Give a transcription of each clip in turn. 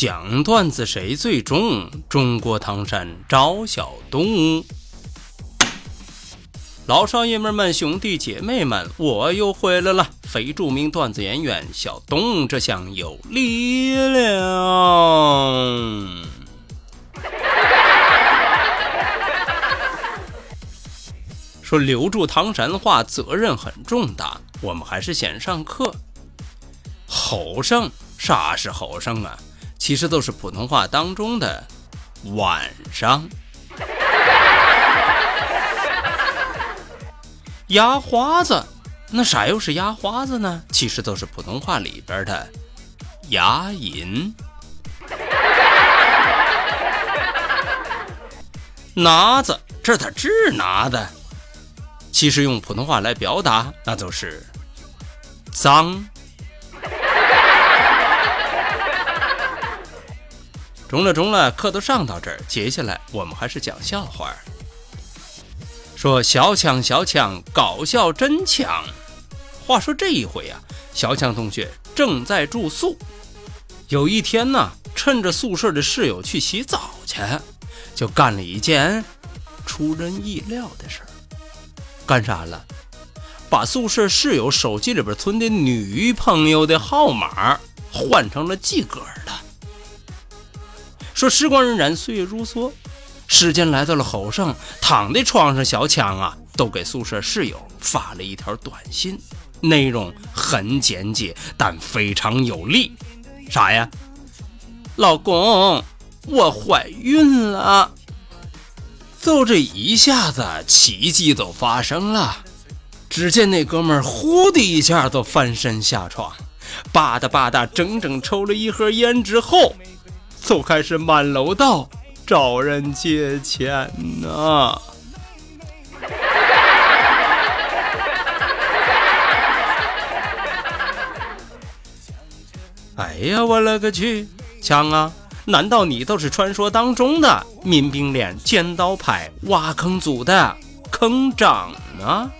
讲段子谁最重？中国唐山赵小东。老少爷们们、兄弟姐妹们，我又回来了！非著名段子演员小东，这厢有力量。说留住唐山话责任很重大，我们还是先上课。吼声，啥是吼声啊？其实都是普通话当中的晚上。牙花子，那啥又是牙花子呢？其实都是普通话里边的牙龈。拿子，这他治拿的，其实用普通话来表达，那就是脏。中了中了，课都上到这儿，接下来我们还是讲笑话。说小强小强搞笑真强。话说这一回啊，小强同学正在住宿，有一天呢，趁着宿舍的室友去洗澡去，就干了一件出人意料的事儿。干啥了？把宿舍室友手机里边存的女朋友的号码换成了自个儿的。说时光荏苒，岁月如梭，时间来到了后晌，躺在床上，小强啊，都给宿舍室友发了一条短信，内容很简洁，但非常有力。啥呀？老公，我怀孕了！就这一下子，奇迹都发生了。只见那哥们儿呼的一下就翻身下床，吧嗒吧嗒，整整抽了一盒烟之后。就开始满楼道找人借钱呢。哎呀，我勒个去！强啊，难道你都是传说当中的民兵连尖刀派挖坑组的坑长呢？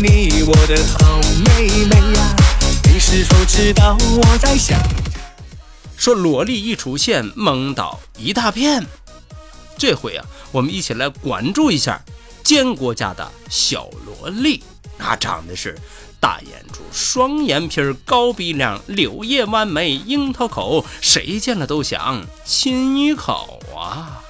你我的好妹妹知道我在想？说萝莉一出现，懵倒一大片。这回啊，我们一起来关注一下建国家的小萝莉。那长得是大眼珠、双眼皮、高鼻梁、柳叶弯眉、樱桃口，谁见了都想亲一口啊。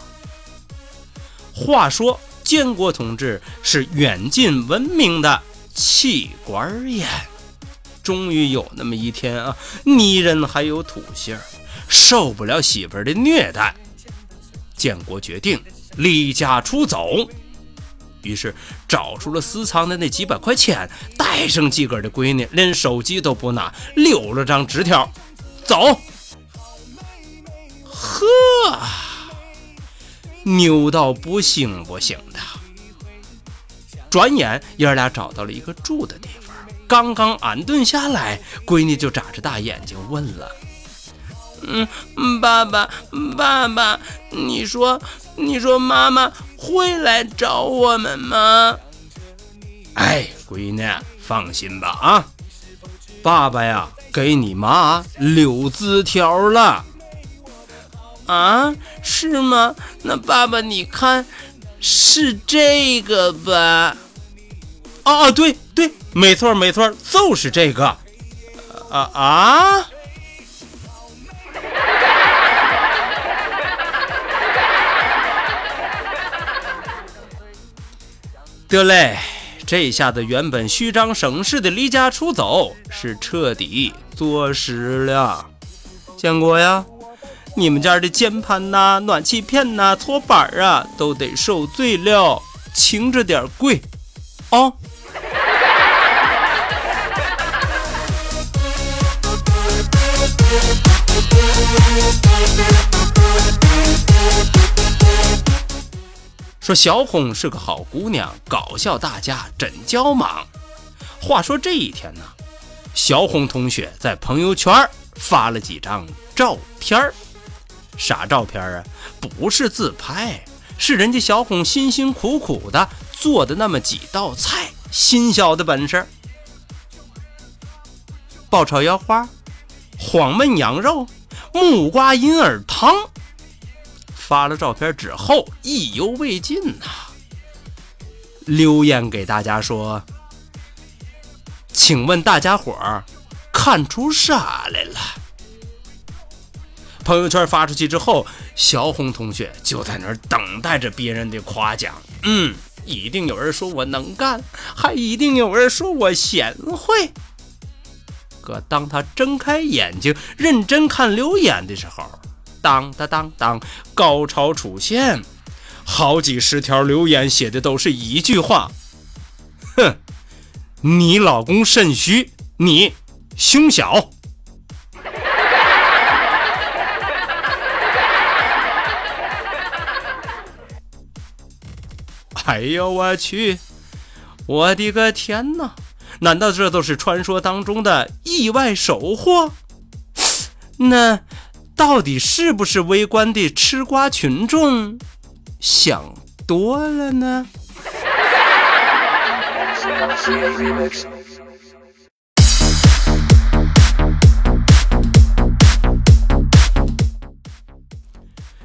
话说，建国同志是远近闻名的气管炎。终于有那么一天啊，泥人还有土性受不了媳妇儿的虐待，建国决定离家出走。于是找出了私藏的那几百块钱，带上自个儿的闺女，连手机都不拿，留了张纸条，走。呵，牛到不行不行的。转眼爷俩找到了一个住的地方。刚刚安顿下来，闺女就眨着大眼睛问了：“嗯，爸爸，爸爸，你说，你说妈妈会来找我们吗？”哎，闺女，放心吧，啊，爸爸呀，给你妈留字条了。啊，是吗？那爸爸，你看，是这个吧？啊，对对，没错没错，就是这个，啊啊！得嘞，这下子原本虚张声势的离家出走是彻底坐实了。建国呀，你们家的键盘呐、暖气片呐、搓板啊，都得受罪了，轻着点跪，哦。说小红是个好姑娘，搞笑大家真叫忙。话说这一天呢，小红同学在朋友圈发了几张照片，啥照片啊？不是自拍，是人家小红辛辛苦苦的做的那么几道菜，新小的本事：爆炒腰花、黄焖羊肉、木瓜银耳汤。发了照片之后，意犹未尽呐。留言给大家说：“请问大家伙儿看出啥来了？”朋友圈发出去之后，小红同学就在那儿等待着别人的夸奖。嗯，一定有人说我能干，还一定有人说我贤惠。可当他睁开眼睛认真看留言的时候，当当当当，高潮出现，好几十条留言写的都是一句话：“哼，你老公肾虚，你胸小。”哎呦我去！我的个天哪！难道这都是传说当中的意外收获？那……到底是不是围观的吃瓜群众想多了呢？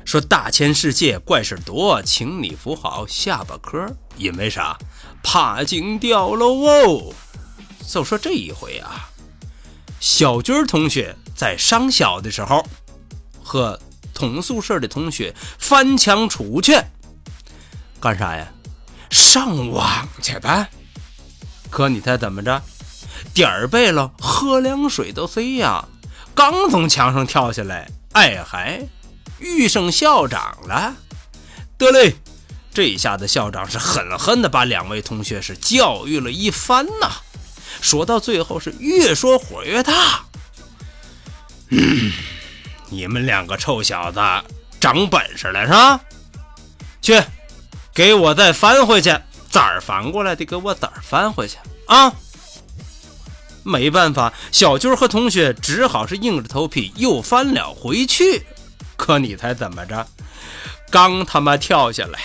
说大千世界怪事多，请你扶好下巴颏因为啥？怕惊掉了哦。就说这一回啊，小军同学在上小的时候。和同宿舍的同学翻墙出去，干啥呀？上网去呗。可你猜怎么着？点儿背了，喝凉水都塞呀！刚从墙上跳下来，哎嗨，遇上校长了。得嘞，这下子校长是狠狠的把两位同学是教育了一番呐。说到最后是越说火越大。嗯。你们两个臭小子长本事了是吧？去，给我再翻回去，咋儿反过来的，给我咋儿翻回去啊！没办法，小军和同学只好是硬着头皮又翻了回去。可你猜怎么着？刚他妈跳下来，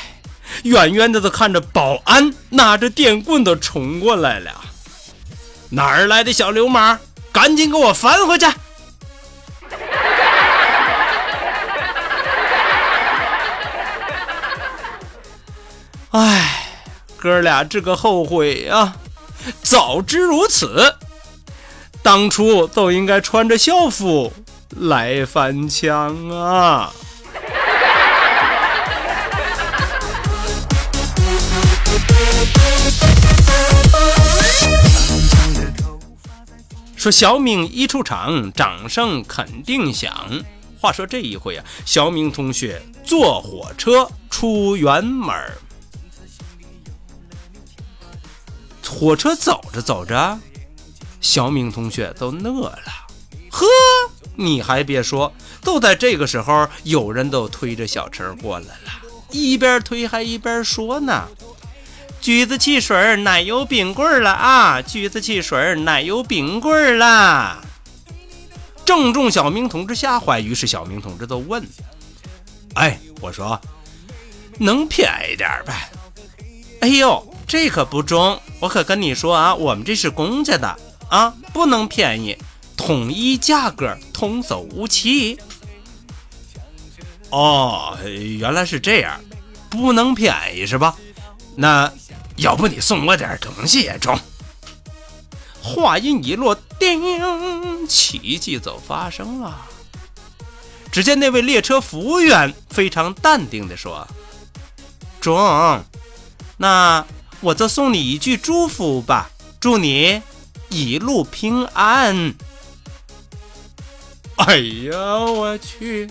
远远的就看着保安拿着电棍都冲过来了。哪儿来的小流氓？赶紧给我翻回去！唉，哥俩这个后悔呀！早知如此，当初都应该穿着校服来翻墙啊！说小明一出场，掌声肯定响。话说这一回啊，小明同学坐火车出远门火车走着走着，小明同学都乐了。呵，你还别说，都在这个时候，有人都推着小车过来了，一边推还一边说呢：“橘子汽水、奶油冰棍了啊！橘子汽水、奶油冰棍了。”正中小明同志下怀，于是小明同志就问：“哎，我说，能便宜点呗？”哎呦！这可不中，我可跟你说啊，我们这是公家的啊，不能便宜，统一价格，童叟无欺。哦，原来是这样，不能便宜是吧？那要不你送我点东西也中。话音一落，叮，奇迹就发生了。只见那位列车服务员非常淡定地说：“中，那。”我就送你一句祝福吧，祝你一路平安。哎呀，我去！